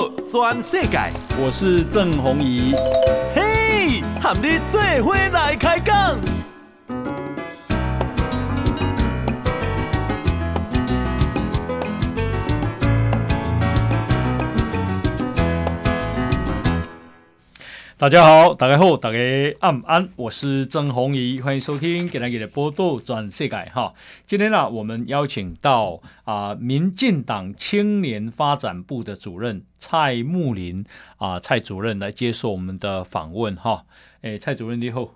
道全世界，我是郑弘仪。嘿，和你做伙来开讲。大家好，大家好，大家晚安，我是郑弘仪，欢迎收听《给大家的报道转世界》哈。今天呢、啊，我们邀请到啊、呃，民进党青年发展部的主任蔡木林啊、呃，蔡主任来接受我们的访问哈。诶，蔡主任你好。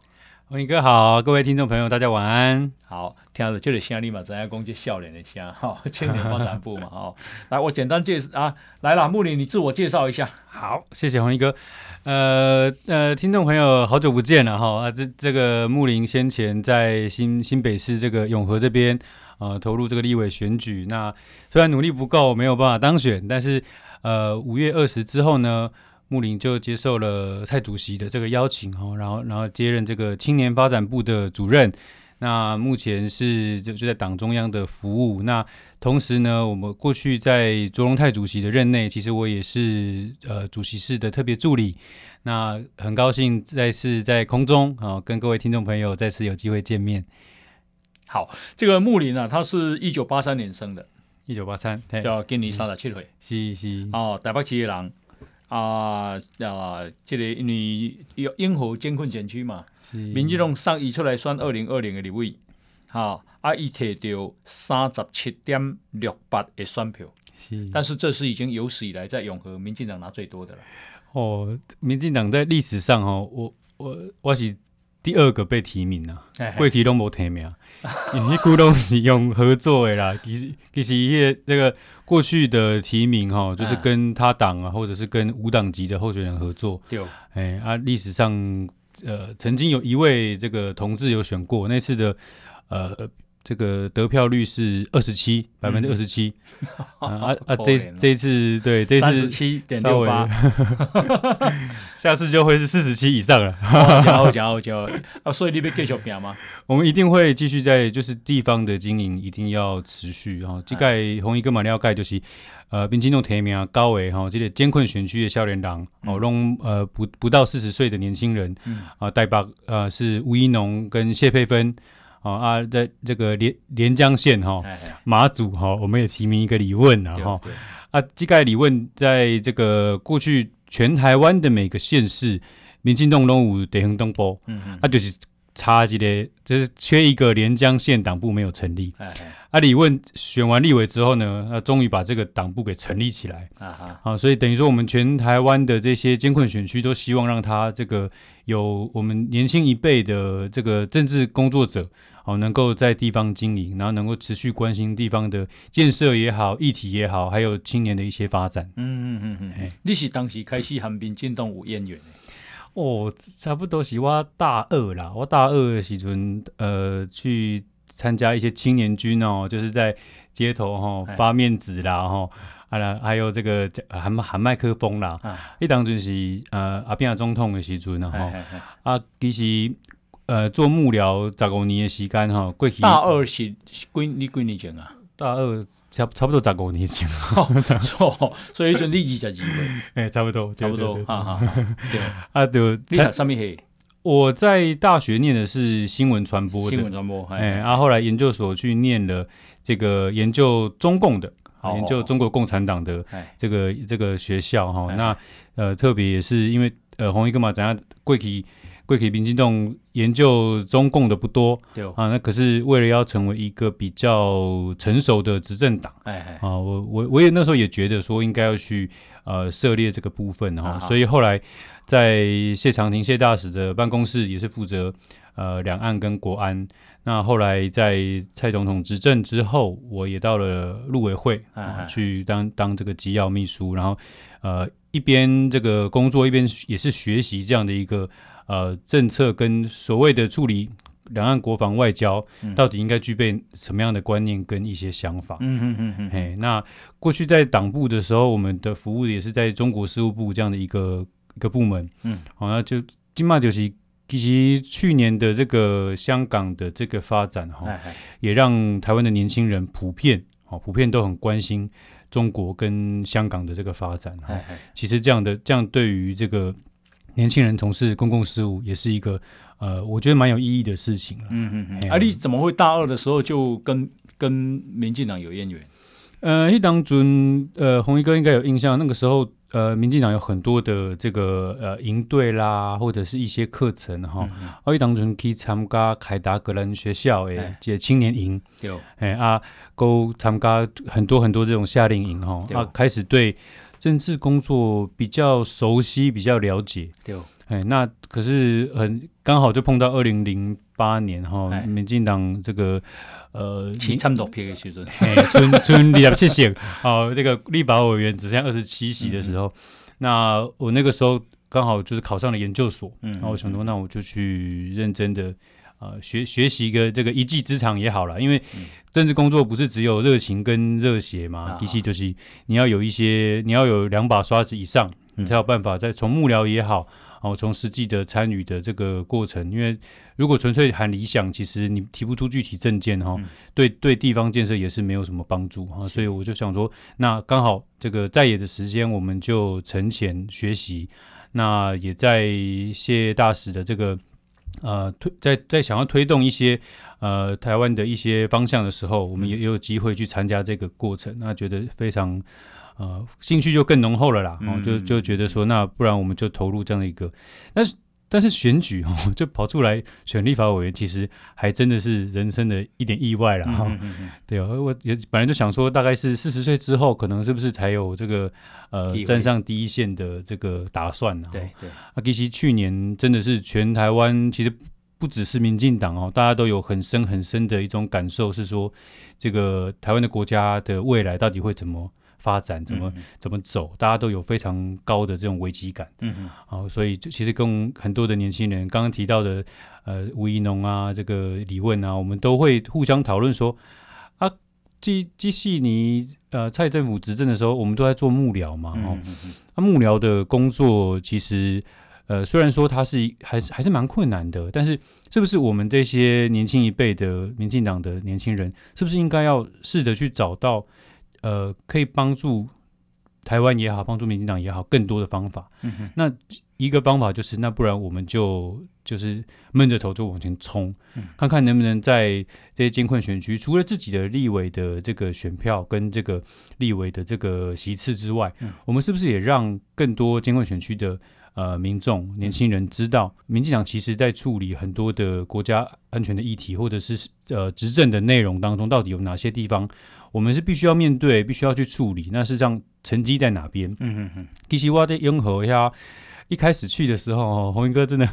弘仪哥好，各位听众朋友，大家晚安。好，听到这个声音嘛，咱要讲这笑脸的声哈，青年发展部嘛，哈。来，我简单介绍啊，来了，木林，你自我介绍一下。好，谢谢弘仪哥。呃呃，听众朋友，好久不见了哈。啊，这这个木林先前在新新北市这个永和这边呃投入这个立委选举，那虽然努力不够，没有办法当选，但是呃五月二十之后呢，木林就接受了蔡主席的这个邀请哈，然后然后接任这个青年发展部的主任。那目前是就就在党中央的服务。那同时呢，我们过去在卓荣泰主席的任内，其实我也是呃主席室的特别助理。那很高兴再次在空中啊，跟各位听众朋友再次有机会见面。好，这个木林啊，他是一九八三年生的，一九八三，叫今年三十七岁，是是哦，台北市的人。啊啊！这个因为有永和监困选区嘛，民进党上移出来选二零二零的立委，哈啊，伊摕到三十七点六八的选票，是，但是这是已经有史以来在永和民进党拿最多的了。哦，民进党在历史上哦，我我我是。第二个被提名啊，过去都没提名，因为古东是用合作的啦。其实其实一些那个过去的提名哈，就是跟他党啊，或者是跟无党籍的候选人合作。对，哎啊，历史上呃，曾经有一位这个同志有选过那次的呃。这个得票率是二十七，百分之二十七。啊啊，这 这一次对，这次七点六八，下次就会是四十七以上了。加油加油加油！啊，所以你被继续拼吗？我们一定会继续在，就是地方的经营一定要持续哈。这盖红衣跟马里奥盖就是呃，并进入提名高维哈，这个艰困选区的少年郎哦，让呃不不到四十岁的年轻人啊，代表呃是吴一农跟谢佩芬。哦啊，在这个连连江县哈马祖哈，我们也提名一个李问然后啊，这个李问在这个过去全台湾的每个县市，民进党拢有地方党部，嗯嗯，啊就是差一个，就是缺一个连江县党部没有成立。啊，李问选完立委之后呢，啊，终于把这个党部给成立起来。啊哈，啊，所以等于说我们全台湾的这些艰困选区都希望让他这个有我们年轻一辈的这个政治工作者。好，能够在地方经营，然后能够持续关心地方的建设也好，议题也好，还有青年的一些发展。嗯嗯嗯嗯，欸、你是当时开始和民进党有渊源的？哦，差不多是我大二啦，我大二的时阵，呃，去参加一些青年军哦，就是在街头哈、哦、发面子啦哈，啊啦，还有这个喊喊麦克风啦。一当阵是呃阿扁总统的时阵呢哈，啊其实。呃，做幕僚十五年的时间哈，过去大二是几你几年前啊？大二差差不多十五年前，错，所以说你二十几岁，哎，差不多，差不多，哈哈，对 啊，就在上面嘿。我在大学念的是新闻传播，新闻传播，哎，啊后后来研究所去念了这个研究中共的，研究中国共产党的这个这个学校哈。那呃，特别也是因为呃，弘仪哥嘛，怎样过去。贵体民进党研究中共的不多，对啊，那可是为了要成为一个比较成熟的执政党，哎哎。啊，我我我也那时候也觉得说应该要去呃涉猎这个部分哈，所以后来在谢长廷谢大使的办公室也是负责呃两岸跟国安，那后来在蔡总统执政之后，我也到了陆委会啊去当当这个机要秘书，然后呃一边这个工作一边也是学习这样的一个。呃，政策跟所谓的处理两岸国防外交，到底应该具备什么样的观念跟一些想法？嗯嗯嗯嗯。嘿，那过去在党部的时候，我们的服务也是在中国事务部这样的一个一个部门。嗯，好，那就金马就是其实去年的这个香港的这个发展哈，也让台湾的年轻人普遍哦，普遍都很关心中国跟香港的这个发展。哈、其实这样的这样对于这个年轻人从事公共事务也是一个呃，我觉得蛮有意义的事情。嗯嗯嗯。啊，你怎么会大二的时候就跟跟民进党有渊源？呃，一当中，呃，红衣哥应该有印象，那个时候。呃，民进党有很多的这个呃营队啦，或者是一些课程哈。啊，一当初去参加凯达格兰学校诶，这青年营，对，哎啊，都参加很多很多这种夏令营哈，啊，开始对政治工作比较熟悉，比较了解，对，哎，那可是很刚好就碰到二零零八年哈，民进党这个。呃，七差不多批的时阵，春春立谢谢，好，这个立法委员只剩下二十七席的时候，嗯、那我那个时候刚好就是考上了研究所，嗯，然后我想说，那我就去认真的呃学学习一个这个一技之长也好了，因为政治工作不是只有热情跟热血嘛，其实、嗯、就是你要有一些，你要有两把刷子以上，你才有办法在从幕僚也好。哦，从实际的参与的这个过程，因为如果纯粹喊理想，其实你提不出具体证件哈，嗯、对对地方建设也是没有什么帮助哈。是所以我就想说，那刚好这个在野的时间，我们就沉潜学习。那也在谢大使的这个呃推在在想要推动一些呃台湾的一些方向的时候，我们也也有机会去参加这个过程，那觉得非常。呃，兴趣就更浓厚了啦，哦，就就觉得说，那不然我们就投入这样的一个，但是但是选举哦，就跑出来选立法委员，其实还真的是人生的一点意外了哈。嗯嗯嗯对啊，我也本来就想说，大概是四十岁之后，可能是不是才有这个呃站上第一线的这个打算呢？对对。啊，其实去年真的是全台湾，其实不只是民进党哦，大家都有很深很深的一种感受，是说这个台湾的国家的未来到底会怎么？发展怎么怎么走，大家都有非常高的这种危机感。嗯嗯，好，所以其实跟很多的年轻人刚刚提到的，呃，吴怡农啊，这个李问啊，我们都会互相讨论说，啊，即即系你呃蔡政府执政的时候，我们都在做幕僚嘛，哦，那幕僚的工作其实呃虽然说它是还是还是蛮困难的，但是是不是我们这些年轻一辈的民进党的年轻人，是不是应该要试着去找到？呃，可以帮助台湾也好，帮助民进党也好，更多的方法。嗯、那一个方法就是，那不然我们就就是闷着头就往前冲，嗯、看看能不能在这些监困选区，除了自己的立委的这个选票跟这个立委的这个席次之外，嗯、我们是不是也让更多监困选区的呃民众、年轻人知道，民进党其实在处理很多的国家安全的议题，或者是呃执政的内容当中，到底有哪些地方？我们是必须要面对，必须要去处理。那事实上，成绩在哪边？嗯哼哼。其实我在永和呀，一开始去的时候，鸿一哥真的，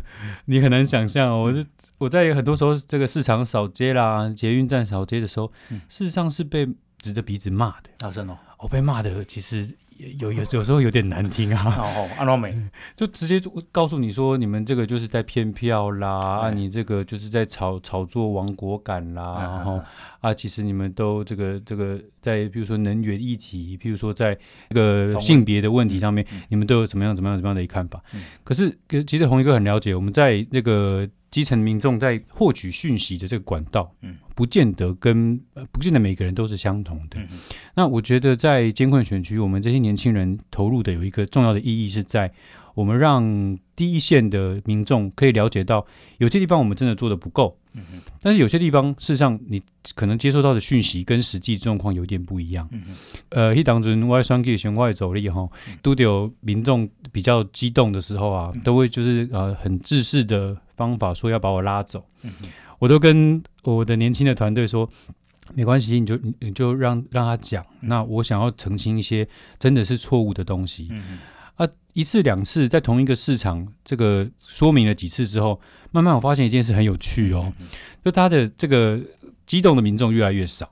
你很难想象。我是我在很多时候这个市场扫街啦、捷运站扫街的时候，嗯、事实上是被指着鼻子骂的。大声哦，我被骂的其实。有有有时候有点难听啊，哦，安乐美 就直接就告诉你说，你们这个就是在骗票啦，啊，你这个就是在炒炒作亡国感啦，然后啊，其实你们都这个这个在比如说能源议题，譬如说在这个性别的问题上面，你们都有怎么样怎么样怎么样的一看法？可是其实红一哥很了解，我们在这个。基层民众在获取讯息的这个管道，嗯，不见得跟不见得每个人都是相同的。嗯、那我觉得在监控选区，我们这些年轻人投入的有一个重要的意义是在我们让第一线的民众可以了解到，有些地方我们真的做的不够。嗯哼但是有些地方事实上你可能接收到的讯息跟实际状况有点不一样。嗯哼呃，一当中外双 K 选外走力哈，都得有民众比较激动的时候啊，都会就是呃很自私的。方法说要把我拉走，嗯、我都跟我的年轻的团队说，没关系，你就你就让让他讲。嗯、那我想要澄清一些真的是错误的东西。啊，一次两次在同一个市场，这个说明了几次之后，慢慢我发现一件事很有趣哦，嗯、就他的这个激动的民众越来越少。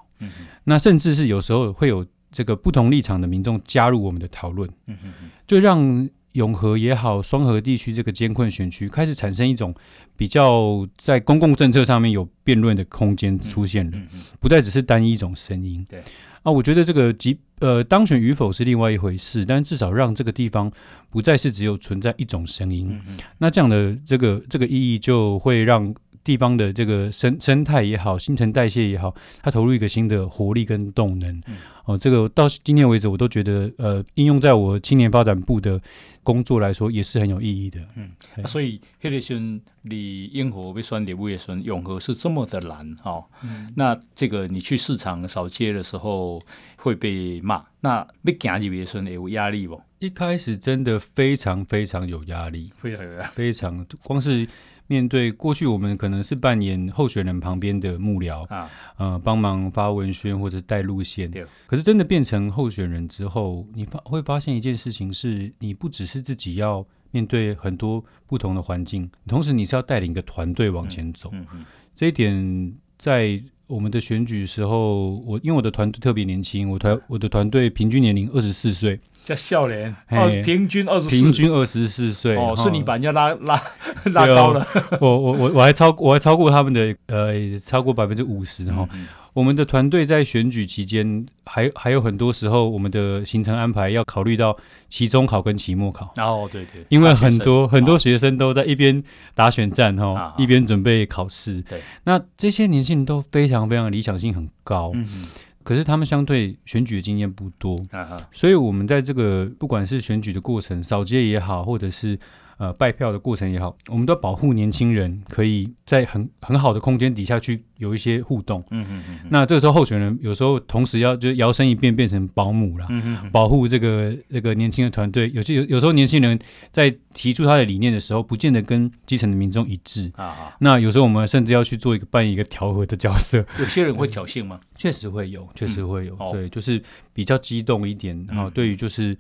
那甚至是有时候会有这个不同立场的民众加入我们的讨论。嗯、哼就让。永和也好，双河地区这个艰困选区开始产生一种比较在公共政策上面有辩论的空间出现了，嗯嗯嗯、不再只是单一一种声音。对啊，我觉得这个即呃当选与否是另外一回事，但至少让这个地方不再是只有存在一种声音。那这样的这个这个意义就会让地方的这个生生态也好，新陈代谢也好，它投入一个新的活力跟动能。嗯、哦，这个到今天为止，我都觉得呃，应用在我青年发展部的工作来说，也是很有意义的。嗯，啊、所以迄个时候你永和被选立委的时候，永和是这么的难哈。哦嗯、那这个你去市场扫街的时候会被骂，那被行入的时候有压力不？一开始真的非常非常有压力，非常有压力，非常光是。面对过去，我们可能是扮演候选人旁边的幕僚啊，呃，帮忙发文宣或者带路线。可是真的变成候选人之后，你发会发现一件事情是，你不只是自己要面对很多不同的环境，同时你是要带领一个团队往前走。嗯嗯，这一点在我们的选举时候，我因为我的团队特别年轻，我团我的团队平均年龄二十四岁。叫笑脸，哦，平均二十，平均二十四岁哦，是你把人家拉 拉拉高了，我我我我还超我还超过他们的呃，超过百分之五十哈。我们的团队在选举期间，还还有很多时候，我们的行程安排要考虑到期中考跟期末考。哦，对对，因为很多很多学生都在一边打选战哈，一边准备考试。对，那这些年轻人都非常非常理想性很高。嗯。可是他们相对选举的经验不多，啊、所以我们在这个不管是选举的过程，扫街也好，或者是。呃，拜票的过程也好，我们都要保护年轻人，可以在很很好的空间底下去有一些互动。嗯嗯嗯。那这个时候，候选人有时候同时要就摇身一变变成保姆了，嗯嗯，保护这个这个年轻的团队。有些有有时候年轻人在提出他的理念的时候，不见得跟基层的民众一致啊。啊那有时候我们甚至要去做一个扮演一个调和的角色。有些人会挑衅吗？确实会有，确实会有。嗯、对，就是比较激动一点。然后对于就是。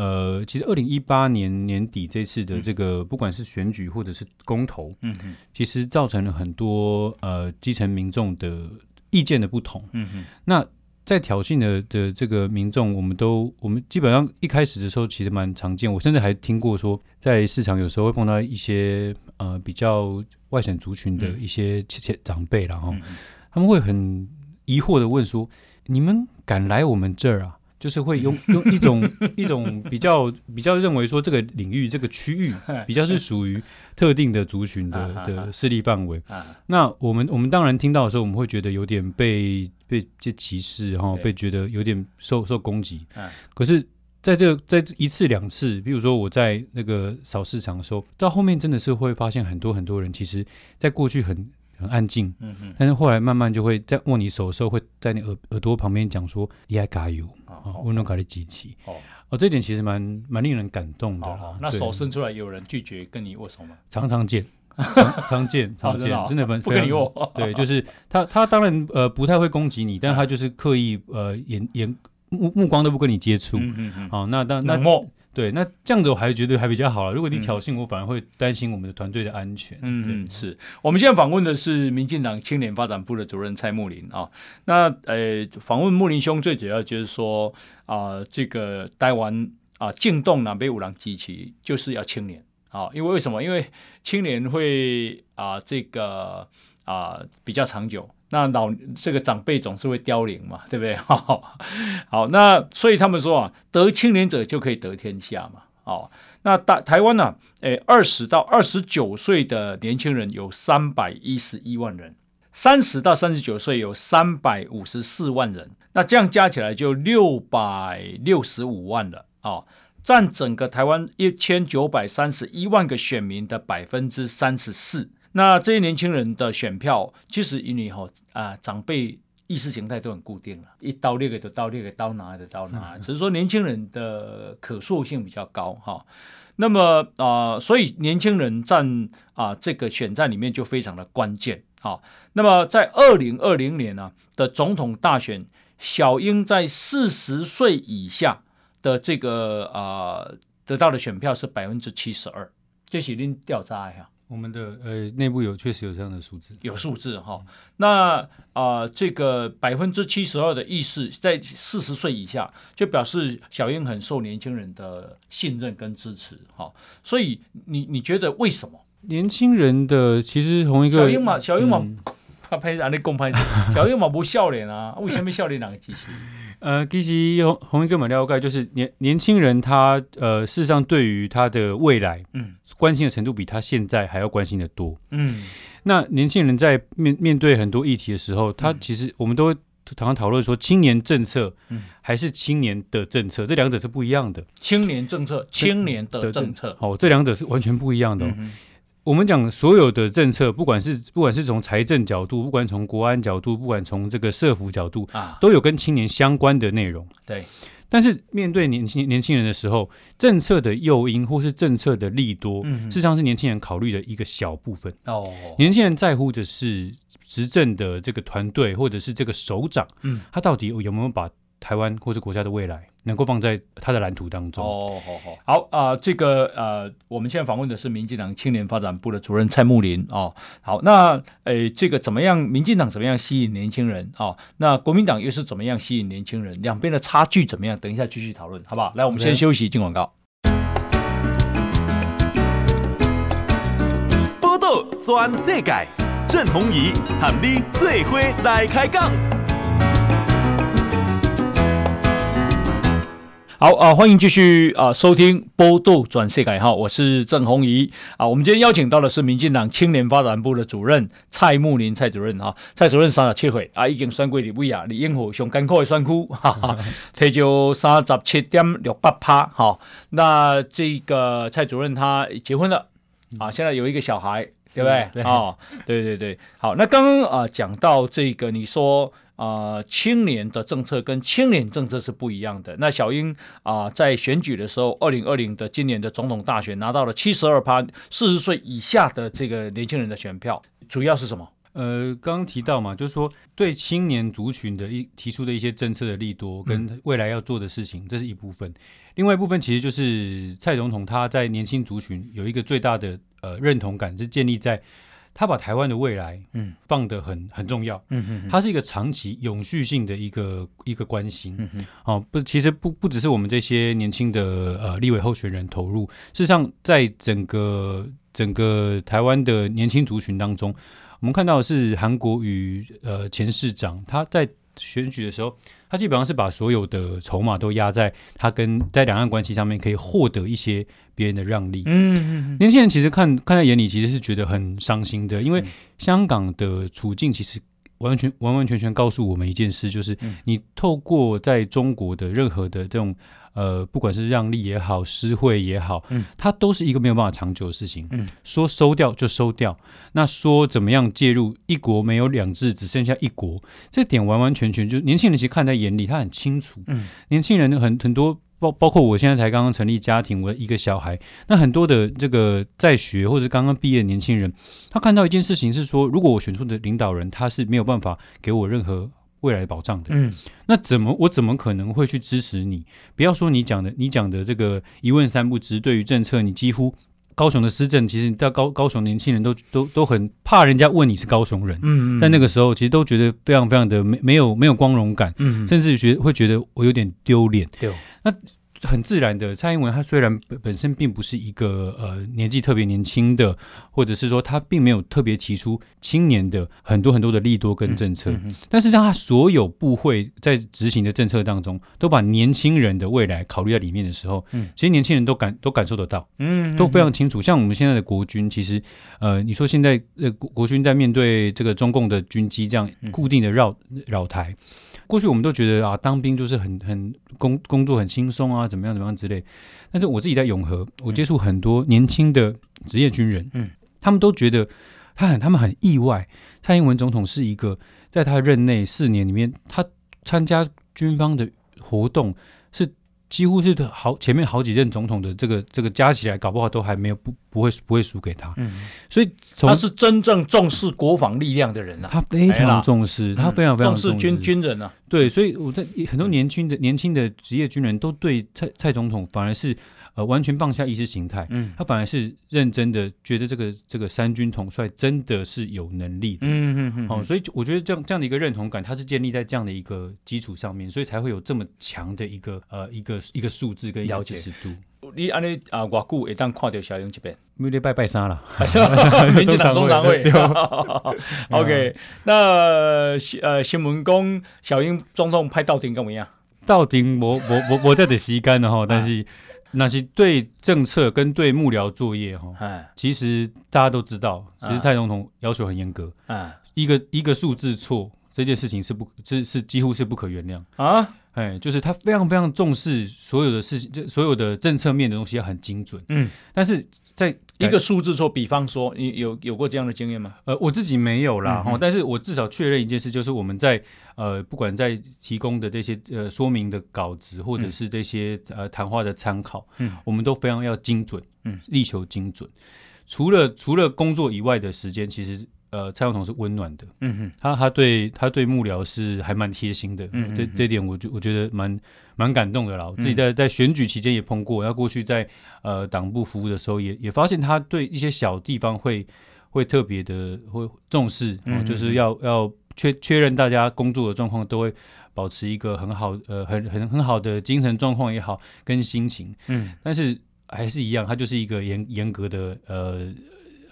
呃，其实二零一八年年底这次的这个，嗯、不管是选举或者是公投，嗯哼。其实造成了很多呃基层民众的意见的不同。嗯哼。那在挑衅的的这个民众，我们都我们基本上一开始的时候其实蛮常见，我甚至还听过说，在市场有时候会碰到一些呃比较外省族群的一些切切长辈，然后、他们会很疑惑的问说：“你们敢来我们这儿啊？”就是会用用一种一种比较比较认为说这个领域这个区域比较是属于特定的族群的的势力范围。那我们我们当然听到的时候，我们会觉得有点被被这歧视，然后被觉得有点受受攻击。可是在这在一次两次，比如说我在那个扫市场的时候，到后面真的是会发现很多很多人，其实在过去很。很安静，嗯哼，但是后来慢慢就会在握你手的时候，会在你耳耳朵旁边讲说“你爱加油”，哦，温柔卡的机器，哦，哦，这点其实蛮蛮令人感动的。那手伸出来，有人拒绝跟你握手吗？常常见，常常见，常见，真的不跟你握。对，就是他，他当然呃不太会攻击你，但他就是刻意呃眼眼目目光都不跟你接触。嗯嗯嗯。好，那那那。对，那这样子我还觉得还比较好了。如果你挑衅，我反而会担心我们的团队的安全。嗯，对嗯，是我们现在访问的是民进党青年发展部的主任蔡木林啊。那呃，访问木林兄最主要就是说啊、呃，这个台湾啊，进动南北五郎机器就是要青年啊，因为为什么？因为青年会啊，这个啊比较长久。那老这个长辈总是会凋零嘛，对不对？好，好，那所以他们说啊，得青年者就可以得天下嘛。哦，那大台湾呢、啊？诶，二十到二十九岁的年轻人有三百一十一万人，三十到三十九岁有三百五十四万人，那这样加起来就六百六十五万了、哦，占整个台湾一千九百三十一万个选民的百分之三十四。那这些年轻人的选票，其实因为哈啊长辈意识形态都很固定了，一刀列给的刀列给刀拿的刀拿，只是说年轻人的可塑性比较高哈。那么啊，所以年轻人占啊这个选战里面就非常的关键啊。那么在二零二零年呢的总统大选，小英在四十岁以下的这个啊得到的选票是百分之七十二，这是您调查一下。我们的呃内部有确实有这样的数字，有数字哈。那啊、呃，这个百分之七十二的意识在四十岁以下，就表示小英很受年轻人的信任跟支持哈。所以你你觉得为什么年轻人的其实同一个小英嘛，小英嘛，他拍让你公拍，小英嘛不笑脸啊？为什么笑脸两个机器？呃，其实红红衣哥们了解，就是年年轻人他呃，事实上对于他的未来，嗯，关心的程度比他现在还要关心的多，嗯。那年轻人在面面对很多议题的时候，他其实我们都会常常讨论说，青年政策还是青年的政策，这两者是不一样的。青年政策，青年的政策，哦，这两者是完全不一样的。我们讲所有的政策，不管是不管是从财政角度，不管从国安角度，不管从这个社服角度啊，都有跟青年相关的内容。对。但是面对年轻年轻人的时候，政策的诱因或是政策的利多，嗯、事实上是年轻人考虑的一个小部分。哦，年轻人在乎的是执政的这个团队或者是这个首长，嗯，他到底有没有把台湾或者国家的未来能够放在他的蓝图当中。哦，好好好啊、呃，这个呃，我们现在访问的是民进党青年发展部的主任蔡木林哦。好，那呃，这个怎么样？民进党怎么样吸引年轻人哦？那国民党又是怎么样吸引年轻人？两边的差距怎么样？等一下继续讨论，好不好？来，我们先休息，进广告。报道全世界，郑弘仪喊你最伙来开讲。好啊，欢迎继续啊收听《波度转世改》哈，我是郑红怡啊。我们今天邀请到的是民进党青年发展部的主任蔡慕林蔡主任哈。蔡主任三十七岁啊，已经选过立委啊，李英虎上艰苦的选区哈哈，提就三十七点六八趴哈。那这个蔡主任他结婚了啊，现在有一个小孩，对不对？对啊，对对对。好，那刚刚啊讲到这个，你说。啊、呃，青年的政策跟青年政策是不一样的。那小英啊、呃，在选举的时候，二零二零的今年的总统大选拿到了七十二趴，四十岁以下的这个年轻人的选票，主要是什么？呃，刚刚提到嘛，就是说对青年族群的一提出的一些政策的利多跟未来要做的事情，嗯、这是一部分。另外一部分其实就是蔡总统他在年轻族群有一个最大的呃认同感，是建立在。他把台湾的未来，嗯，放得很很重要，嗯哼，他是一个长期永续性的一个一个关心，嗯哼，哦，不，其实不不只是我们这些年轻的呃立委候选人投入，事实上，在整个整个台湾的年轻族群当中，我们看到的是韩国瑜呃前市长他在选举的时候。他基本上是把所有的筹码都压在他跟在两岸关系上面，可以获得一些别人的让利。嗯嗯嗯。年轻人其实看看在眼里，其实是觉得很伤心的，因为香港的处境其实完全完完全全告诉我们一件事，就是你透过在中国的任何的这种。呃，不管是让利也好，施惠也好，嗯，它都是一个没有办法长久的事情。嗯，说收掉就收掉，那说怎么样介入？一国没有两制，只剩下一国，这点完完全全就年轻人其实看在眼里，他很清楚。嗯，年轻人很很多，包包括我现在才刚刚成立家庭，我一个小孩，那很多的这个在学或者刚刚毕业的年轻人，他看到一件事情是说，如果我选出的领导人他是没有办法给我任何。未来保障的，嗯，那怎么我怎么可能会去支持你？不要说你讲的，你讲的这个一问三不知，对于政策，你几乎高雄的施政，其实到高高雄年轻人都都都很怕人家问你是高雄人，嗯，嗯，在那个时候，其实都觉得非常非常的没没有没有光荣感，嗯，甚至觉会觉得我有点丢脸，对，那。很自然的，蔡英文他虽然本本身并不是一个呃年纪特别年轻的，或者是说他并没有特别提出青年的很多很多的利多跟政策，嗯嗯、但是让他所有部会在执行的政策当中，都把年轻人的未来考虑在里面的时候，嗯，其实年轻人都感都感受得到，嗯，都非常清楚。像我们现在的国军，其实呃，你说现在呃国国军在面对这个中共的军机这样固定的绕绕台。过去我们都觉得啊，当兵就是很很工工作很轻松啊，怎么样怎么样之类。但是我自己在永和，我接触很多年轻的职业军人，嗯，他们都觉得他很他们很意外，蔡英文总统是一个在他任内四年里面，他参加军方的活动是。几乎是好前面好几任总统的这个这个加起来，搞不好都还没有不不会不会输给他。嗯，所以他是真正重视国防力量的人啊，他非常重视，他非常非常重视军军人啊。对，所以我在很多年轻的年轻的职业军人都对蔡蔡总统反而是。呃，完全放下意识形态，嗯，他反而是认真的，觉得这个这个三军统帅真的是有能力的，嗯嗯嗯，哦，所以我觉得这样这样的一个认同感，它是建立在这样的一个基础上面，所以才会有这么强的一个呃一个一个数字跟了解尺度。你安尼啊，外久会当看到小英这边，没得拜拜山了，民进党中常会。OK，那呃新闻讲小英总统派到底怎么样？到顶我我我我在的时间了哈，但是。那是对政策跟对幕僚作业哈，哎，其实大家都知道，其实蔡总统要求很严格，哎，一个一个数字错，这件事情是不，是是几乎是不可原谅。啊。哎，就是他非常非常重视所有的事情，这所有的政策面的东西要很精准。嗯，但是在一个数字说，比方说，你有有过这样的经验吗？呃，我自己没有啦，哈、嗯，但是我至少确认一件事，就是我们在呃，不管在提供的这些呃说明的稿子，或者是这些、嗯、呃谈话的参考，嗯，我们都非常要精准，嗯，力求精准。除了除了工作以外的时间，其实。呃，蔡总统是温暖的，嗯哼，他他对他对幕僚是还蛮贴心的，嗯，这这点我就我觉得蛮蛮感动的啦。我自己在在选举期间也碰过，然后过去在呃党部服务的时候也，也也发现他对一些小地方会会特别的会重视，嗯，就是要要确确认大家工作的状况都会保持一个很好呃很很很好的精神状况也好跟心情，嗯，但是还是一样，他就是一个严严格的呃。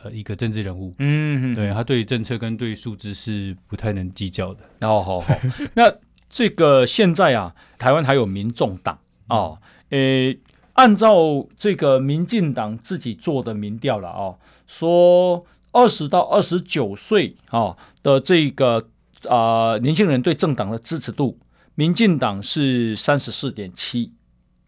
呃，一个政治人物，嗯，对，他对政策跟对数字是不太能计较的。哦，好好，那这个现在啊，台湾还有民众党哦，诶，按照这个民进党自己做的民调了哦，说二十到二十九岁啊的这个啊、呃、年轻人对政党的支持度，民进党是三十四点七，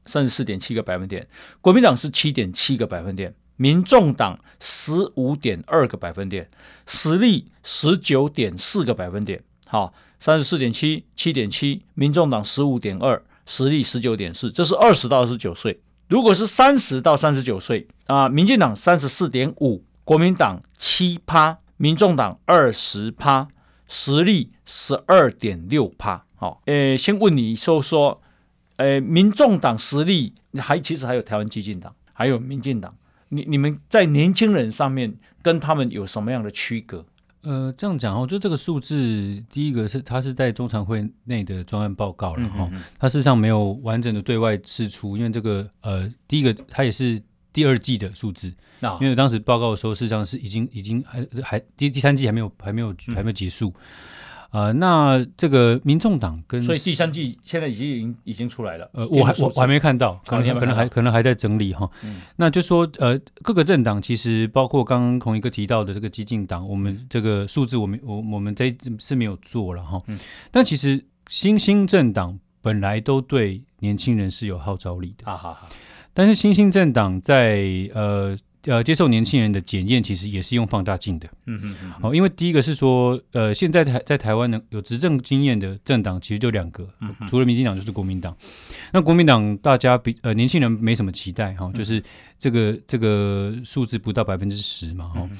三十四点七个百分点，国民党是七点七个百分点。民众党十五点二个百分点，实力十九点四个百分点。好，三十四点七，七点七，民众党十五点二，实力十九点四。这是二十到二十九岁。如果是三十到三十九岁啊，民进党三十四点五，国民党七趴，民众党二十趴，实力十二点六趴。好，诶，先问你说说，诶，民众党实力还其实还有台湾基进党，还有民进党。你你们在年轻人上面跟他们有什么样的区隔？呃，这样讲哦，就这个数字，第一个是它是在中常会内的专案报告了哈，嗯嗯嗯，它事实上没有完整的对外释出，因为这个呃，第一个它也是第二季的数字，哦，因为当时报告的时候，事实上是已经已经还还第第三季还没有还没有还没有结束。嗯呃，那这个民众党跟所以第三季现在已经已经出来了。呃，我还我我还没看到，可能可能还可能还在整理哈。嗯，那就说呃，各个政党其实包括刚刚孔一哥提到的这个激进党，我们这个数字我们我我们这是没有做了哈。嗯，但其实新兴政党本来都对年轻人是有号召力的。啊哈哈。但是新兴政党在呃。呃，接受年轻人的检验，其实也是用放大镜的。嗯嗯嗯。哦，因为第一个是说，呃，现在台在台湾呢，有执政经验的政党其实就两个，嗯、除了民进党就是国民党。那国民党大家比呃年轻人没什么期待哈、哦，就是这个这个数字不到百分之十嘛哈、哦。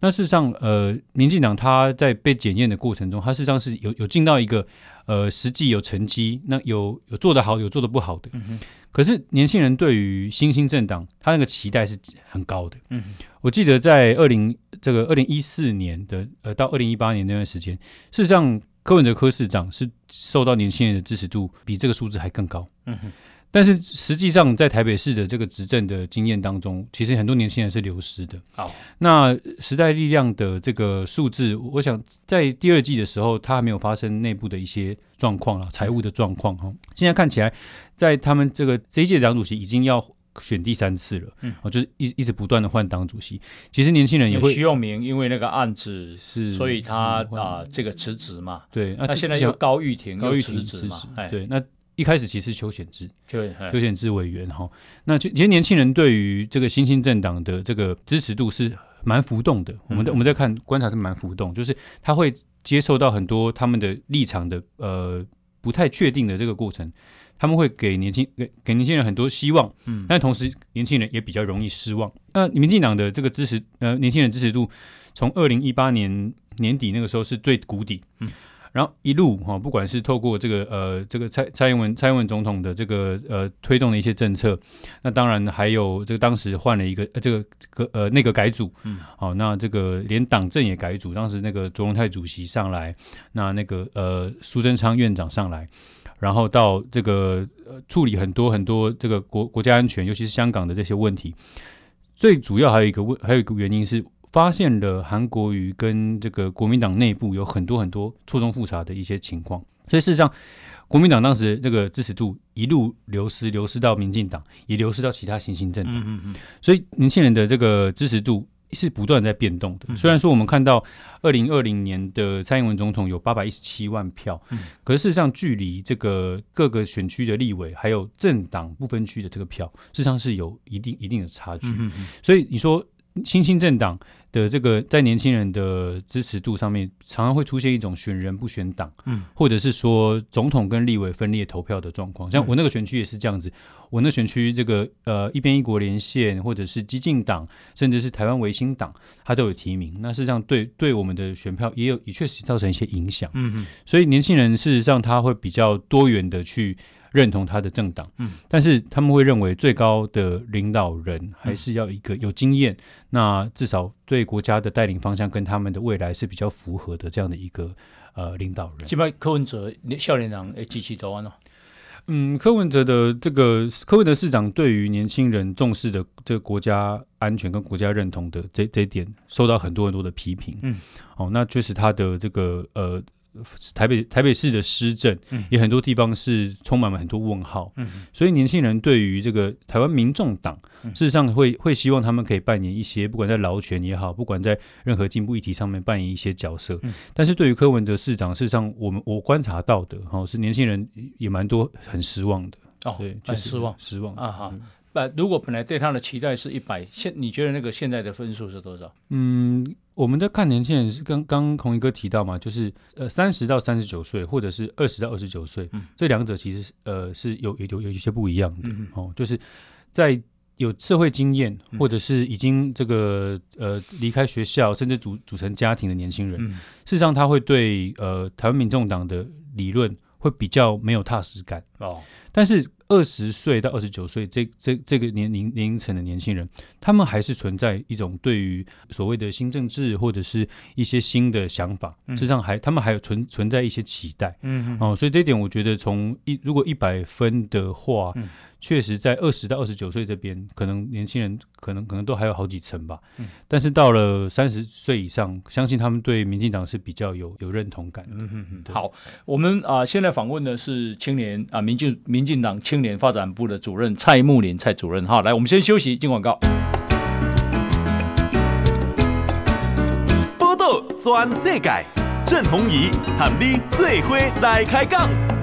那事实上，呃，民进党他在被检验的过程中，他事实上是有有进到一个呃实际有成绩，那有有做得好，有做得不好的。嗯可是年轻人对于新兴政党，他那个期待是很高的。嗯，我记得在二零这个二零一四年的呃到二零一八年那段时间，事实上柯文哲柯市长是受到年轻人的支持度比这个数字还更高。嗯哼。但是实际上，在台北市的这个执政的经验当中，其实很多年轻人是流失的。好，那时代力量的这个数字，我想在第二季的时候，它还没有发生内部的一些状况了，财务的状况哈。现在看起来，在他们这个这一届党主席已经要选第三次了，嗯，就是一一直不断的换党主席。其实年轻人也会徐永明，因为那个案子是，所以他啊、嗯呃、这个辞职嘛。对，那现在又高玉婷高玉婷辞职嘛？对，那。一开始其实是邱显智，邱邱显智委员哈，那其实年轻人对于这个新兴政党的这个支持度是蛮浮动的。我们在我们在看观察是蛮浮动，就是他会接受到很多他们的立场的呃不太确定的这个过程，他们会给年轻给给年轻人很多希望，嗯，但同时年轻人也比较容易失望。那民进党的这个支持呃年轻人支持度从二零一八年年底那个时候是最谷底，嗯。然后一路哈，不管是透过这个呃这个蔡蔡英文蔡英文总统的这个呃推动的一些政策，那当然还有这个当时换了一个呃这个个呃内阁改组，嗯，好，那这个连党政也改组，当时那个卓荣泰主席上来，那那个呃苏贞昌院长上来，然后到这个呃处理很多很多这个国国家安全，尤其是香港的这些问题，最主要还有一个问还有一个原因是。发现了韩国瑜跟这个国民党内部有很多很多错综复杂的一些情况，所以事实上，国民党当时这个支持度一路流失，流失到民进党，也流失到其他新兴政党。嗯嗯，所以年轻人的这个支持度是不断在变动的。虽然说我们看到二零二零年的蔡英文总统有八百一十七万票，可是事实上距离这个各个选区的立委还有政党不分区的这个票，事实上是有一定一定的差距。所以你说新兴政党的这个在年轻人的支持度上面，常常会出现一种选人不选党，嗯，或者是说总统跟立委分裂投票的状况。像我那个选区也是这样子，我那选区这个呃一边一国连线，或者是激进党，甚至是台湾维新党，它都有提名。那事实上对对我们的选票也有也确实造成一些影响。嗯嗯，所以年轻人事实上他会比较多元的去。认同他的政党，嗯，但是他们会认为最高的领导人还是要一个有经验，嗯、那至少对国家的带领方向跟他们的未来是比较符合的这样的一个呃领导人。基本柯文哲少年党诶，支持多安哦。嗯，柯文哲的这个柯文哲市长对于年轻人重视的这个国家安全跟国家认同的这这一点，受到很多很多的批评。嗯，哦，那确实他的这个呃。台北台北市的施政，也很多地方是充满了很多问号，嗯，所以年轻人对于这个台湾民众党，事实上会会希望他们可以扮演一些，不管在劳权也好，不管在任何进步议题上面扮演一些角色，嗯，但是对于柯文哲市长，事实上我们我观察到的，哈，是年轻人也蛮多很失望的，哦，对，很失望，失望。啊哈。不，如果本来对他的期待是一百，现你觉得那个现在的分数是多少？嗯，我们在看年轻人是刚刚孔一哥提到嘛，就是呃三十到三十九岁，或者是二十到二十九岁，嗯、这两者其实呃是有有有有一些不一样的、嗯、哦，就是在有社会经验，或者是已经这个呃离开学校，甚至组组成家庭的年轻人，嗯、事实上他会对呃台湾民众党的理论会比较没有踏实感。哦，但是。二十岁到二十九岁这这这个年龄年龄层的年轻人，他们还是存在一种对于所谓的新政治或者是一些新的想法，实际上还他们还有存存在一些期待，嗯。哦，所以这一点我觉得从一如果一百分的话。嗯确实，在二十到二十九岁这边，可能年轻人可能可能都还有好几层吧。嗯，但是到了三十岁以上，相信他们对民进党是比较有有认同感。嗯嗯嗯。好，我们啊、呃，现在访问的是青年啊、呃，民进民进党青年发展部的主任蔡慕林蔡主任。好，来，我们先休息，进广告。报道全世界，郑弘仪喊你最伙来开讲。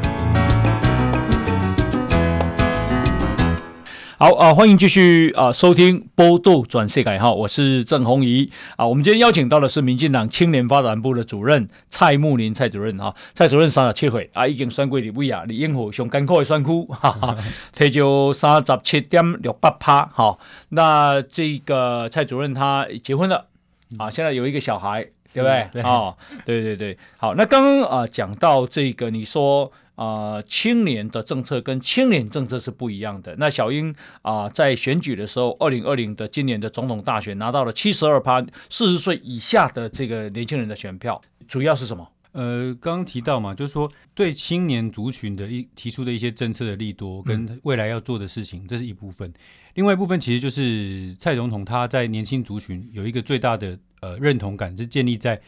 好啊，欢迎继续啊收听《波度转世改》哈，我是郑弘仪啊。我们今天邀请到的是民进党青年发展部的主任蔡木林蔡主任哈。蔡主任三十七岁啊，已经选过立委啊，李英府上艰苦的选区，哈哈，提就三十七点六八趴哈。那这个蔡主任他结婚了啊，现在有一个小孩，对不对？啊、哦，对对对。好，那刚刚啊讲到这个，你说。啊、呃，青年的政策跟青年政策是不一样的。那小英啊、呃，在选举的时候，二零二零的今年的总统大选拿到了七十二趴，四十岁以下的这个年轻人的选票，主要是什么？呃，刚刚提到嘛，就是说对青年族群的一提出的一些政策的利多跟未来要做的事情，嗯、这是一部分。另外一部分其实就是蔡总统他在年轻族群有一个最大的呃认同感，是建立在。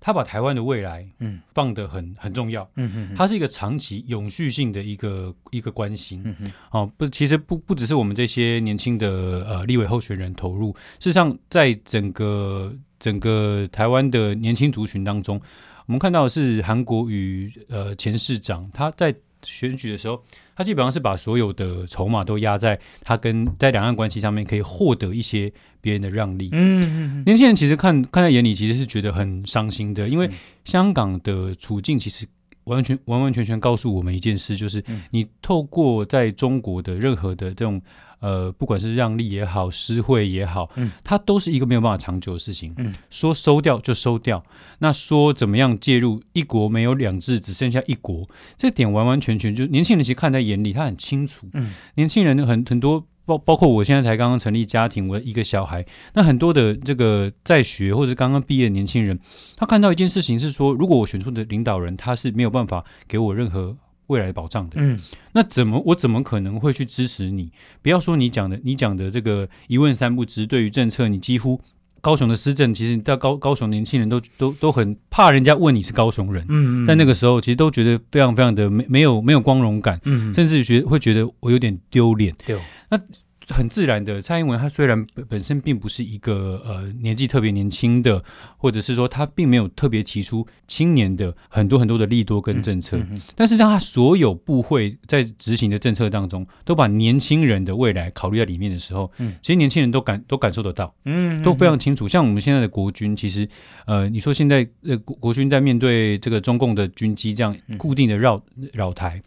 他把台湾的未来，嗯，放得很很重要，嗯哼，他是一个长期永续性的一个一个关心，嗯哼，哦，不，其实不不只是我们这些年轻的呃立委候选人投入，事实上，在整个整个台湾的年轻族群当中，我们看到的是韩国瑜呃前市长他在选举的时候。他基本上是把所有的筹码都压在他跟在两岸关系上面，可以获得一些别人的让利。嗯。年轻人其实看看在眼里，其实是觉得很伤心的，因为香港的处境其实完全完完全全告诉我们一件事，就是你透过在中国的任何的这种。呃，不管是让利也好，施惠也好，嗯，它都是一个没有办法长久的事情。嗯，说收掉就收掉，那说怎么样介入？一国没有两制，只剩下一国，这点完完全全就年轻人其实看在眼里，他很清楚。嗯，年轻人很很多，包包括我现在才刚刚成立家庭，我一个小孩，那很多的这个在学或者刚刚毕业的年轻人，他看到一件事情是说，如果我选出的领导人他是没有办法给我任何。未来保障的，嗯，那怎么我怎么可能会去支持你？不要说你讲的，你讲的这个一问三不知，对于政策你几乎高雄的施政，其实到高高雄年轻人都都都很怕人家问你是高雄人，嗯，嗯，在那个时候其实都觉得非常非常的没没有没有光荣感，嗯，嗯，甚至觉会觉得我有点丢脸，对，那。很自然的，蔡英文他虽然本本身并不是一个呃年纪特别年轻的，或者是说他并没有特别提出青年的很多很多的利多跟政策，嗯嗯、但是让他所有部会在执行的政策当中，都把年轻人的未来考虑在里面的时候，嗯，其实年轻人都感都感受得到，嗯，都非常清楚。像我们现在的国军，其实呃，你说现在呃国国军在面对这个中共的军机这样固定的绕绕台。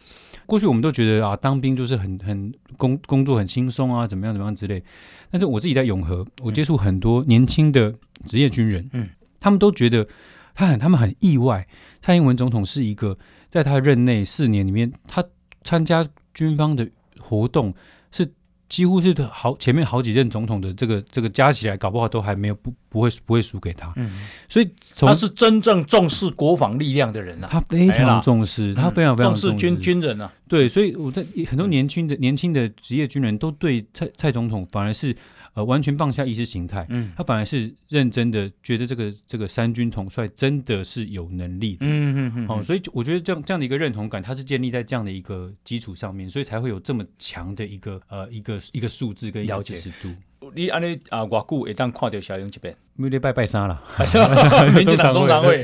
过去我们都觉得啊，当兵就是很很工工作很轻松啊，怎么样怎么样之类。但是我自己在永和，我接触很多年轻的职业军人，嗯，他们都觉得他很他们很意外，蔡英文总统是一个在他任内四年里面，他参加军方的活动是。几乎是好前面好几任总统的这个这个加起来，搞不好都还没有不不会不会输给他。嗯，所以他是真正重视国防力量的人呐、啊。他非常重视，他非常非常重视军军人啊。对，所以我在很多年轻的年轻的职业军人都对蔡蔡总统反而是。呃，完全放下意识形态，嗯，他反而是认真的，觉得这个这个三军统帅真的是有能力的，嗯嗯嗯，好，所以我觉得这样这样的一个认同感，它是建立在这样的一个基础上面，所以才会有这么强的一个呃一个一个数字跟了解尺度。你安尼啊，外久会当看到小英这边，没得拜拜三了 民进党中常会。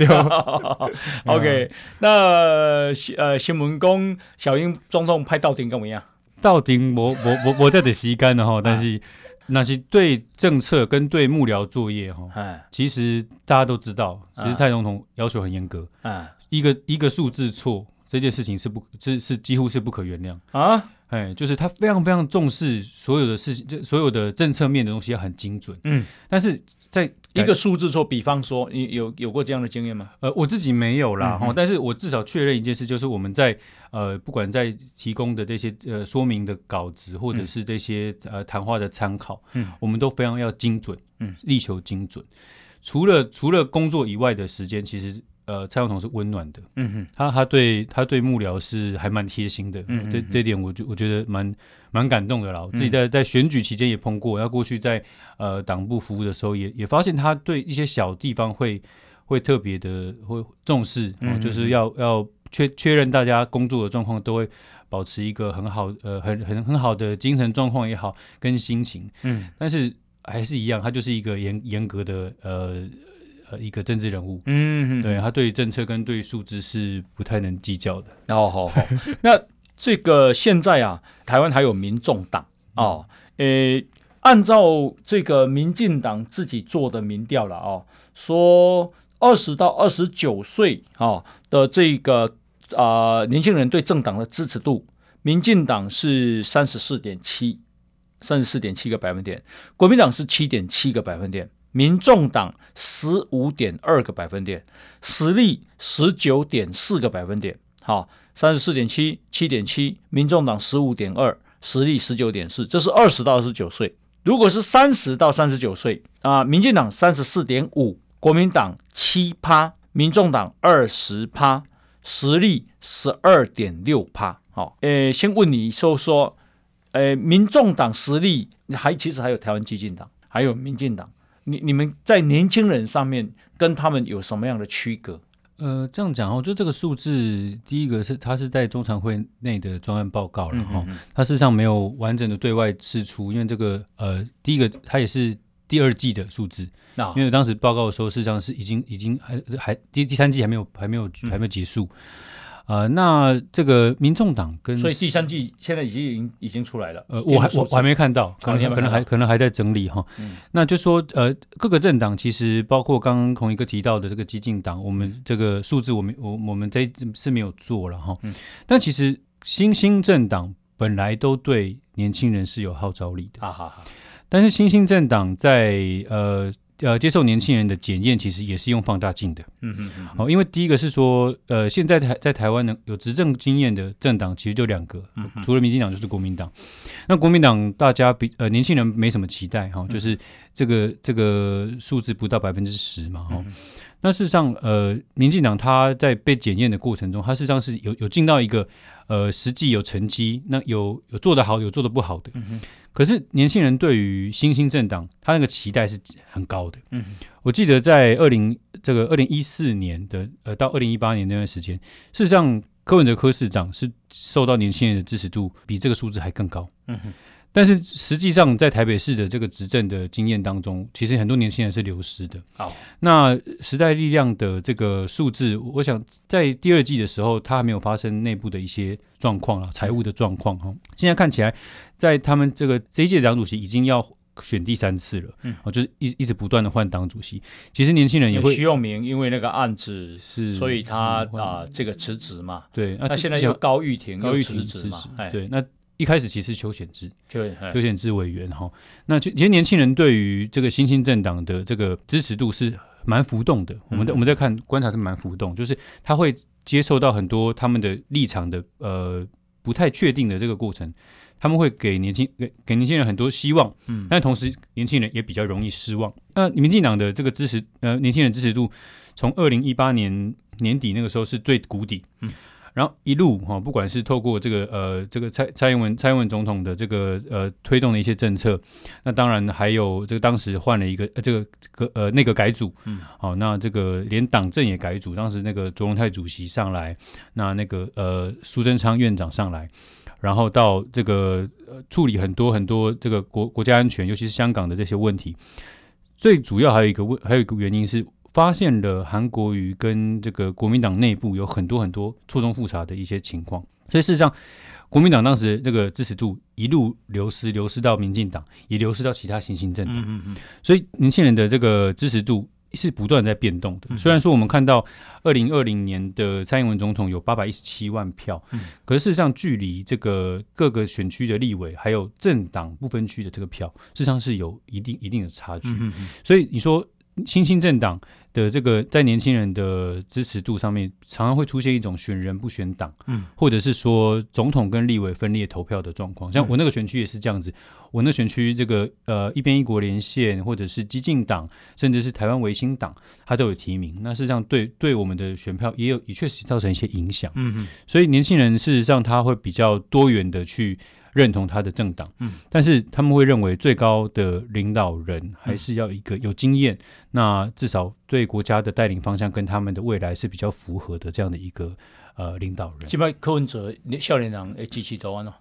OK，那呃新闻讲小英总统派到顶怎么样？到顶我我我我在等时间了哈，但是。那是对政策跟对幕僚作业哈，其实大家都知道，其实蔡总统要求很严格，一个一个数字错，这件事情是不，是是几乎是不可原谅。啊，哎，就是他非常非常重视所有的事情，这所有的政策面的东西要很精准，嗯，但是。在一个数字说，比方说，你有有过这样的经验吗？呃，我自己没有啦，哈、嗯，但是我至少确认一件事，就是我们在呃，不管在提供的这些呃说明的稿子，或者是这些呃谈话的参考，嗯，我们都非常要精准，嗯，力求精准。除了除了工作以外的时间，其实。呃，蔡总统是温暖的，嗯哼，他他对他对幕僚是还蛮贴心的，嗯哼，这这点我就我觉得蛮蛮感动的啦。我自己在在选举期间也碰过，要过去在呃党部服务的时候也，也也发现他对一些小地方会会特别的会重视，嗯哼，就是要要确确认大家工作的状况都会保持一个很好呃很很很好的精神状况也好跟心情，嗯，但是还是一样，他就是一个严严格的呃。呃，一个政治人物，嗯哼，对，他对政策跟对数字是不太能计较的。哦，好好，那这个现在啊，台湾还有民众党哦，诶，按照这个民进党自己做的民调了哦，说二十到二十九岁啊的这个啊、呃、年轻人对政党的支持度，民进党是三十四点七，三十四点七个百分点，国民党是七点七个百分点。民众党十五点二个百分点，实力十九点四个百分点，好，三十四点七，七点七，民众党十五点二，实力十九点四，这是二十到二十九岁。如果是三十到三十九岁啊，民进党三十四点五，国民党七趴，民众党二十趴，实力十二点六趴。好，诶，先问你说说，诶，民众党实力还其实还有台湾基进党，还有民进党。你你们在年轻人上面跟他们有什么样的区隔？呃，这样讲哦，就这个数字，第一个是它是在中常会内的专案报告了哈，嗯嗯嗯，它事实上没有完整的对外释出，因为这个呃，第一个它也是第二季的数字，那因为当时报告的时候，事实上是已经已经还还第第三季还没有还没有还没有结束。嗯呃，那这个民众党跟所以第三季现在已经已经已经出来了。呃，我还我我还没看到，可能可能还可能还在整理哈。嗯、那就说呃，各个政党其实包括刚刚孔一哥提到的这个激进党，我们这个数字我们我我们这是没有做了哈。嗯、但其实新兴政党本来都对年轻人是有号召力的。啊哈哈。但是新兴政党在呃。呃，接受年轻人的检验，其实也是用放大镜的。嗯嗯嗯。好，因为第一个是说，呃，现在台在台湾呢，有执政经验的政党其实就两个，嗯、除了民进党就是国民党。那国民党大家比呃年轻人没什么期待哈，就是这个这个数字不到百分之十嘛哈。那事实上，呃，民进党他在被检验的过程中，他事实上是有有进到一个呃实际有成绩，那有有做得好，有做得不好的。嗯。可是年轻人对于新兴政党，他那个期待是很高的。嗯。我记得在二零这个二零一四年的呃到二零一八年那段时间，事实上柯文哲柯市长是受到年轻人的支持度比这个数字还更高。嗯哼。但是实际上，在台北市的这个执政的经验当中，其实很多年轻人是流失的。好，那时代力量的这个数字，我想在第二季的时候，它还没有发生内部的一些状况啊，财务的状况哈。现在看起来，在他们这个这一届党主席已经要选第三次了，嗯，就是一一直不断的换党主席。其实年轻人也会，徐永明因为那个案子是，所以他啊这个辞职嘛。对，那现在又高玉婷高玉婷辞职嘛，对，那。一开始其实邱显智，邱显智委员哈，那其实年轻人对于这个新兴政党的这个支持度是蛮浮动的。我们在我们在看观察是蛮浮动，就是他会接受到很多他们的立场的呃不太确定的这个过程，他们会给年轻给给年轻人很多希望，嗯，但同时年轻人也比较容易失望。那民进党的这个支持呃年轻人支持度从二零一八年年底那个时候是最谷底，嗯。然后一路哈，不管是透过这个呃这个蔡蔡英文蔡英文总统的这个呃推动的一些政策，那当然还有这个当时换了一个、呃、这个个呃那个改组，嗯，好，那这个连党政也改组，当时那个卓荣泰主席上来，那那个呃苏贞昌院长上来，然后到这个呃处理很多很多这个国国家安全，尤其是香港的这些问题，最主要还有一个问还有一个原因是。发现了韩国瑜跟这个国民党内部有很多很多错综复杂的一些情况，所以事实上，国民党当时这个支持度一路流失，流失到民进党，也流失到其他新兴政党。嗯嗯嗯。所以年轻人的这个支持度是不断在变动的。虽然说我们看到二零二零年的蔡英文总统有八百一十七万票，可是事实上距离这个各个选区的立委还有政党不分区的这个票，事实上是有一定一定的差距。所以你说新兴政党。的这个在年轻人的支持度上面，常常会出现一种选人不选党，嗯，或者是说总统跟立委分裂投票的状况。像我那个选区也是这样子，我那选区这个呃一边一国连线，或者是激进党，甚至是台湾维新党，它都有提名。那事实上对对我们的选票也有也确实造成一些影响，嗯嗯。所以年轻人事实上他会比较多元的去。认同他的政党，嗯，但是他们会认为最高的领导人还是要一个有经验，嗯、那至少对国家的带领方向跟他们的未来是比较符合的这样的一个呃领导人。基本上柯文哲少年党诶，支持多安哦。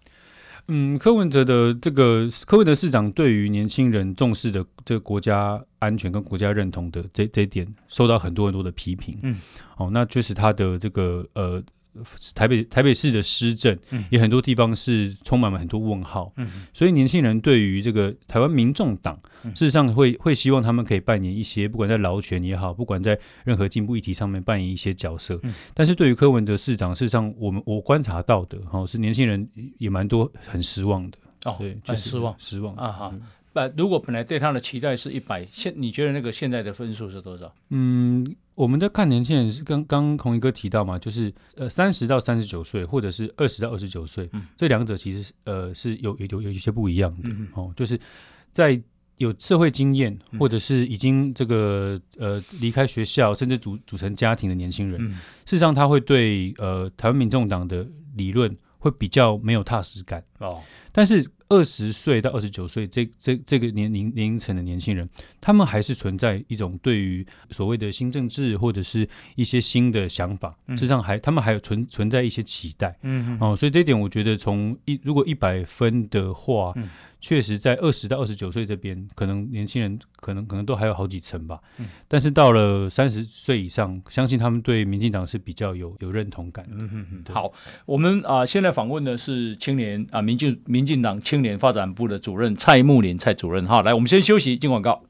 嗯，柯文哲的这个柯文哲市长对于年轻人重视的这个国家安全跟国家认同的这这一点，受到很多很多的批评。嗯，哦，那确实他的这个呃。台北台北市的施政，也很多地方是充满了很多问号，嗯，所以年轻人对于这个台湾民众党，事实上会会希望他们可以扮演一些，不管在劳权也好，不管在任何进步议题上面扮演一些角色。但是对于柯文哲市长，事实上我们我观察到的，哈，是年轻人也蛮多很失望的。哦，对，很失望，失望啊哈。那如果本来对他的期待是一百，现你觉得那个现在的分数是多少？嗯。我们在看年轻人是刚刚孔一哥提到嘛，就是呃三十到三十九岁，或者是二十到二十九岁，嗯、这两者其实呃是有有有有一些不一样的、嗯、哦，就是在有社会经验或者是已经这个呃离开学校甚至组组成家庭的年轻人，嗯、事实上他会对呃台湾民众党的理论会比较没有踏实感哦，但是。二十岁到二十九岁这这这个年龄年龄层的年轻人，他们还是存在一种对于所谓的新政治或者是一些新的想法，实际上还他们还有存存在一些期待，嗯哦，所以这一点我觉得从一如果一百分的话。嗯确实，在二十到二十九岁这边，可能年轻人可能可能都还有好几层吧。嗯，但是到了三十岁以上，相信他们对民进党是比较有有认同感。嗯哼哼。好，我们啊、呃，现在访问的是青年啊、呃，民进民进党青年发展部的主任蔡慕林蔡主任。好，来，我们先休息，进广告。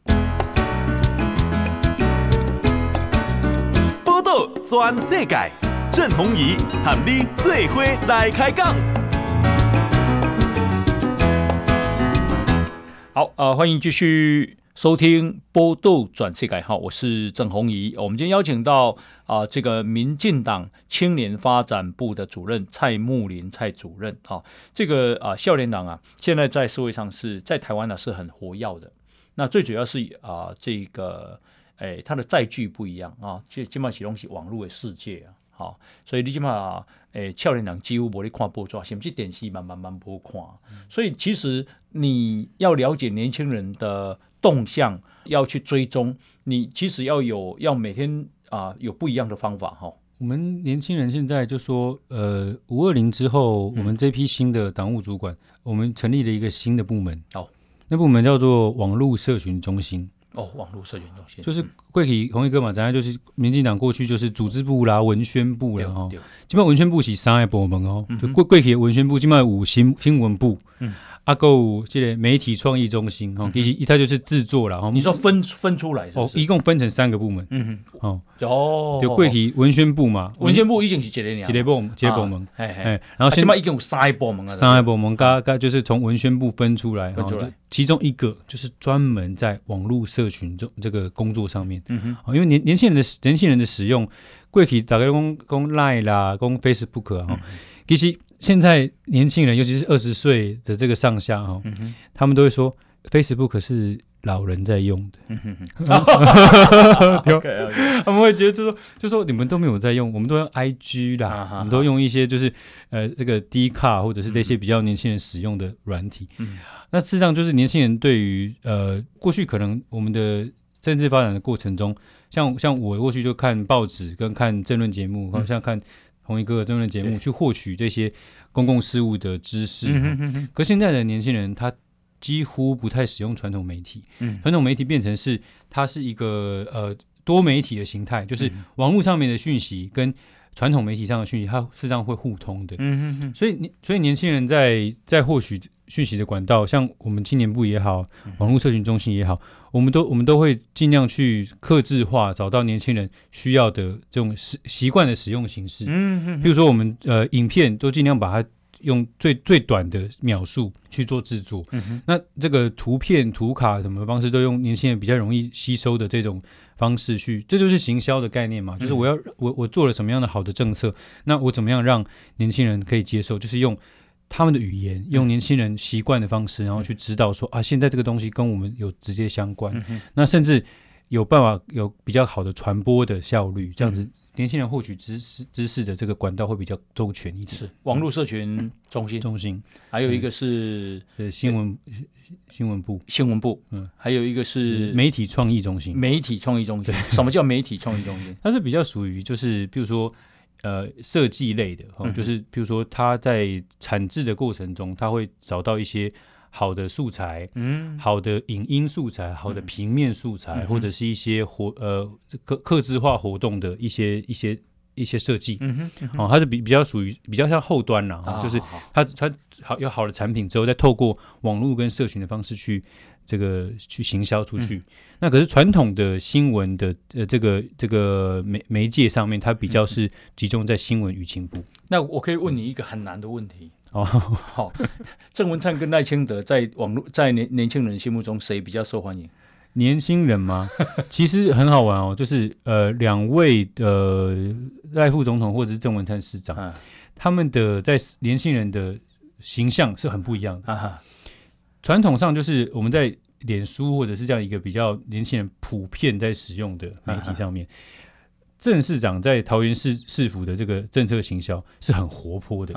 报道全世界，郑弘仪喊你最伙来开讲。好，呃，欢迎继续收听《波度转世改》哈，我是郑弘仪。我们今天邀请到啊、呃，这个民进党青年发展部的主任蔡慕林蔡主任哈，这个啊、呃，少年党啊，现在在社会上是在台湾呢是很活跃的。那最主要是啊、呃，这个哎，它的载具不一样啊，这基本上是网络的世界啊，好，所以你起码哎，少年人几乎不会看报纸，甚至电视慢慢慢不看，所以其实你要了解年轻人的动向，要去追踪，你其实要有要每天啊有不一样的方法哈。我们年轻人现在就说，呃，五二零之后，我们这批新的党务主管，嗯、我们成立了一个新的部门，哦，那部门叫做网络社群中心。哦，网络社群中心。就是贵体红一哥嘛，咱就是民进党过去就是组织部啦、文宣部啦哈，基本上文宣部是三个部门哦，就贵贵体文宣部基本上有新新闻部。嗯阿够这个媒体创意中心哈，其实它就是制作了哈。你说分分出来是哦，一共分成三个部门。嗯哼，哦哦，就贵体文宣部嘛，文宣部已经是一个一个部门，一个部门。哎哎，然后现在已经有三个部门啊，三个部门，刚刚就是从文宣部分出来，分出来，其中一个就是专门在网络社群中这个工作上面。嗯哼，因为年年轻人的年轻人的使用，贵体大概公公 Line 啦，公 Facebook 啊，其实。现在年轻人，尤其是二十岁的这个上下哈，嗯、他们都会说 Facebook 是老人在用的。他们会觉得就说，就说你们都没有在用，我们都用 IG 啦，啊、哈哈。我们都用一些就是呃这个 D 卡或者是这些比较年轻人使用的软体。嗯、那事实上就是年轻人对于呃过去可能我们的政治发展的过程中，像像我过去就看报纸跟看政论节目，好像看。红一哥的政论节目去获取这些公共事务的知识，对可现在的年轻人他几乎不太使用传统媒体，嗯、传统媒体变成是它是一个呃多媒体的形态，就是网络上面的讯息跟传统媒体上的讯息，它实际上会互通的，所以你所以年轻人在在获取讯息的管道，像我们青年部也好，网络社群中心也好。我们都我们都会尽量去克制化，找到年轻人需要的这种习习惯的使用形式。嗯嗯。比如说我们呃影片都尽量把它用最最短的秒数去做制作。嗯哼。那这个图片图卡什么方式都用年轻人比较容易吸收的这种方式去，这就是行销的概念嘛。就是我要我我做了什么样的好的政策，那我怎么样让年轻人可以接受？就是用。他们的语言，用年轻人习惯的方式，然后去指导说啊，现在这个东西跟我们有直接相关，嗯、那甚至有办法有比较好的传播的效率，这样子年轻人获取知识知识的这个管道会比较周全一点。是。网络社群中心，中心。还有一个是呃新闻新闻部，新闻部，嗯，还有一个是媒体创意中心，媒体创意中心。什么叫媒体创意中心？它是比较属于就是，比如说。呃，设计类的，哦，就是比如说他在产制的过程中，他会找到一些好的素材，嗯，好的影音素材，好的平面素材，嗯、或者是一些活呃客客制化活动的一些一些一些设计，嗯哼，哦，它是比比较属于比较像后端啦，哦、就是它它好有好的产品之后，再透过网络跟社群的方式去。这个去行销出去，嗯、那可是传统的新闻的呃这个这个媒媒介上面，它比较是集中在新闻舆情部。那我可以问你一个很难的问题。哦，好，郑文灿跟赖清德在网络在年年轻人心目中谁比较受欢迎？年轻人吗？其实很好玩哦，就是呃两位的赖副总统或者是郑文灿市长，啊、他们的在年轻人的形象是很不一样的。啊传统上就是我们在脸书或者是这样一个比较年轻人普遍在使用的媒体上面，郑市长在桃园市市府的这个政策行销是很活泼的。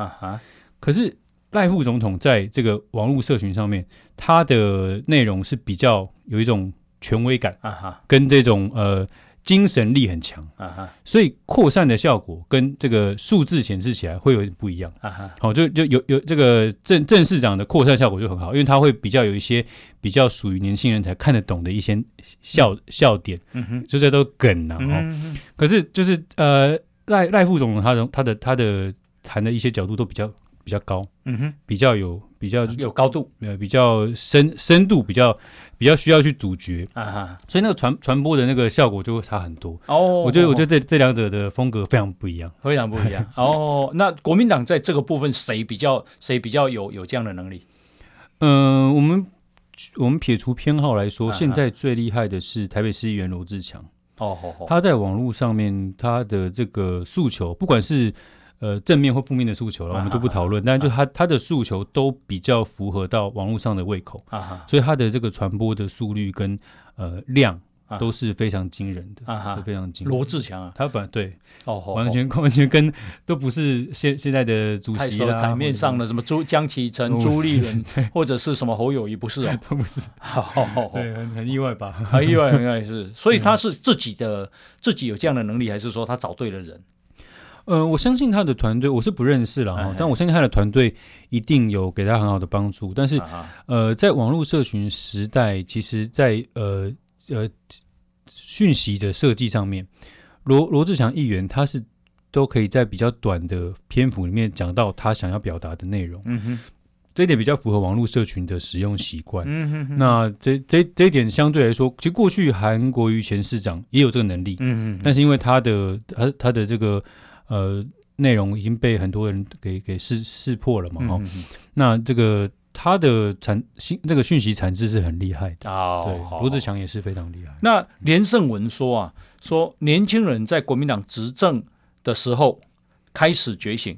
可是赖副总统在这个网络社群上面，他的内容是比较有一种权威感啊哈，跟这种呃。精神力很强啊哈，所以扩散的效果跟这个数字显示起来会有点不一样啊哈。好，就就有有这个郑郑市长的扩散效果就很好，因为他会比较有一些比较属于年轻人才看得懂的一些笑笑点，嗯哼，就这都梗呐哈。可是就是呃赖赖副总统他的他的他的谈的一些角度都比较比较高，嗯哼，比较有比较有高度，呃，比较深深度比较。比较需要去阻绝啊哈，所以那个传传播的那个效果就会差很多哦。我觉得，我觉得这这两者的风格非常不一样，非常不一样哦。那国民党在这个部分谁比较谁比较有有这样的能力？嗯，我们我们撇除偏好来说，现在最厉害的是台北市议员罗志强哦，他在网络上面他的这个诉求，不管是。呃，正面或负面的诉求了，我们就不讨论。啊、但是就他、啊、他的诉求都比较符合到网络上的胃口，啊、所以他的这个传播的速率跟呃量都是非常惊人的，啊都非常惊人。罗志强啊，他反对哦，完全 完全跟都不是现现在的主席啦，台面上的什么朱江启臣、朱立伦，或者是什么侯友谊，不是哦，都不是。对，很很意外吧？很意外，很意外是。所以他是自己的自己有这样的能力，还是说他找对了人？呃，我相信他的团队，我是不认识了哈，但我相信他的团队一定有给他很好的帮助。但是，呃，在网络社群时代，其实在，在呃呃讯息的设计上面，罗罗志祥议员他是都可以在比较短的篇幅里面讲到他想要表达的内容。嗯哼，这一点比较符合网络社群的使用习惯。嗯哼，那这这这一点相对来说，其实过去韩国瑜前市长也有这个能力。嗯嗯，但是因为他的他他的这个。呃，内容已经被很多人给给识识破了嘛？哈、嗯，那这个他的产信这个讯息产制是很厉害的哦。对，罗志强也是非常厉害。那连胜文说啊，说年轻人在国民党执政的时候开始觉醒，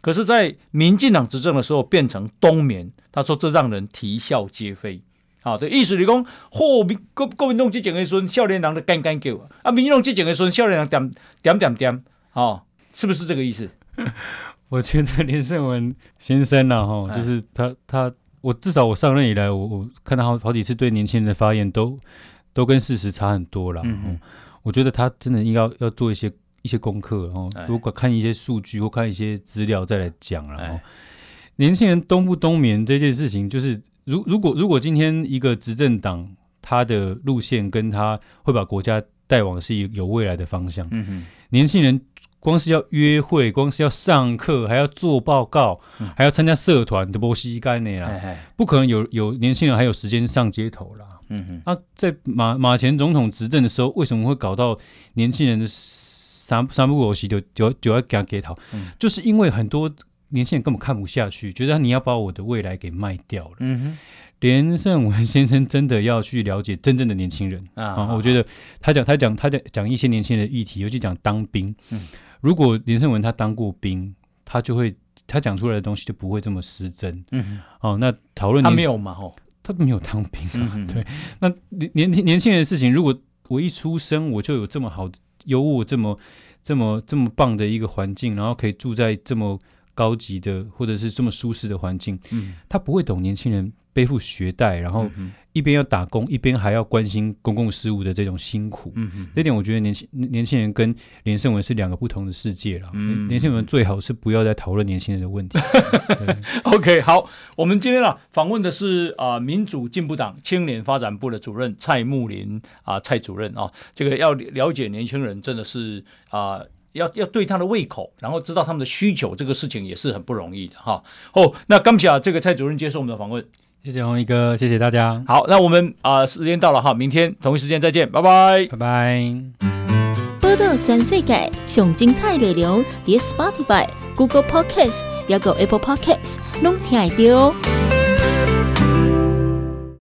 可是，在民进党执政的时候变成冬眠。他说这让人啼笑皆非。好，的意思是讲，后民国国民党执政的时候，少年人的干干叫啊，民进党执政的时候，少年人点点点点，哦。是不是这个意思？我觉得连胜文先生呢，哈，就是他他我至少我上任以来，我我看他好好几次对年轻人的发言都都跟事实差很多了。嗯，我觉得他真的应该要要做一些一些功课，然后如果看一些数据或看一些资料再来讲了。然后年轻人冬不冬眠这件事情，就是如如果如果今天一个执政党他的路线跟他会把国家带往是有未来的方向，嗯哼，年轻人。光是要约会，光是要上课，还要做报告，嗯、还要参加社团，都不吸干的啦，嘿嘿不可能有有年轻人还有时间上街头啦。嗯哼，那、啊、在马马前总统执政的时候，为什么会搞到年轻人的三三不五时就就就要给他街头？嗯、就是因为很多年轻人根本看不下去，觉得你要把我的未来给卖掉了。嗯哼。连胜文先生真的要去了解真正的年轻人啊，啊！我觉得他讲他讲他讲讲一些年轻人的议题，尤其讲当兵。嗯。如果林胜文他当过兵，他就会他讲出来的东西就不会这么失真。嗯，哦，那讨论他没有嘛？哦，他没有当兵。嗯，对。那年年轻年轻人的事情，如果我一出生我就有这么好优渥、这么这么这么棒的一个环境，然后可以住在这么高级的或者是这么舒适的环境，嗯，他不会懂年轻人。背负学贷，然后一边要打工，一边还要关心公共事务的这种辛苦，嗯嗯，这点我觉得年轻年轻人跟连胜文是两个不同的世界了。嗯、年轻人最好是不要再讨论年轻人的问题。OK，好，我们今天啊访问的是啊、呃、民主进步党青年发展部的主任蔡木林啊、呃、蔡主任啊，这个要了解年轻人真的是啊、呃、要要对他的胃口，然后知道他们的需求，这个事情也是很不容易的哈。哦，那感谢这个蔡主任接受我们的访问。谢谢红一哥，谢谢大家。好，那我们啊、呃，时间到了哈，明天同一时间再见，拜拜，拜拜。报道全世界上精彩内容，伫 Spotify、Google Podcasts，还有 Apple Podcasts，拢听得到。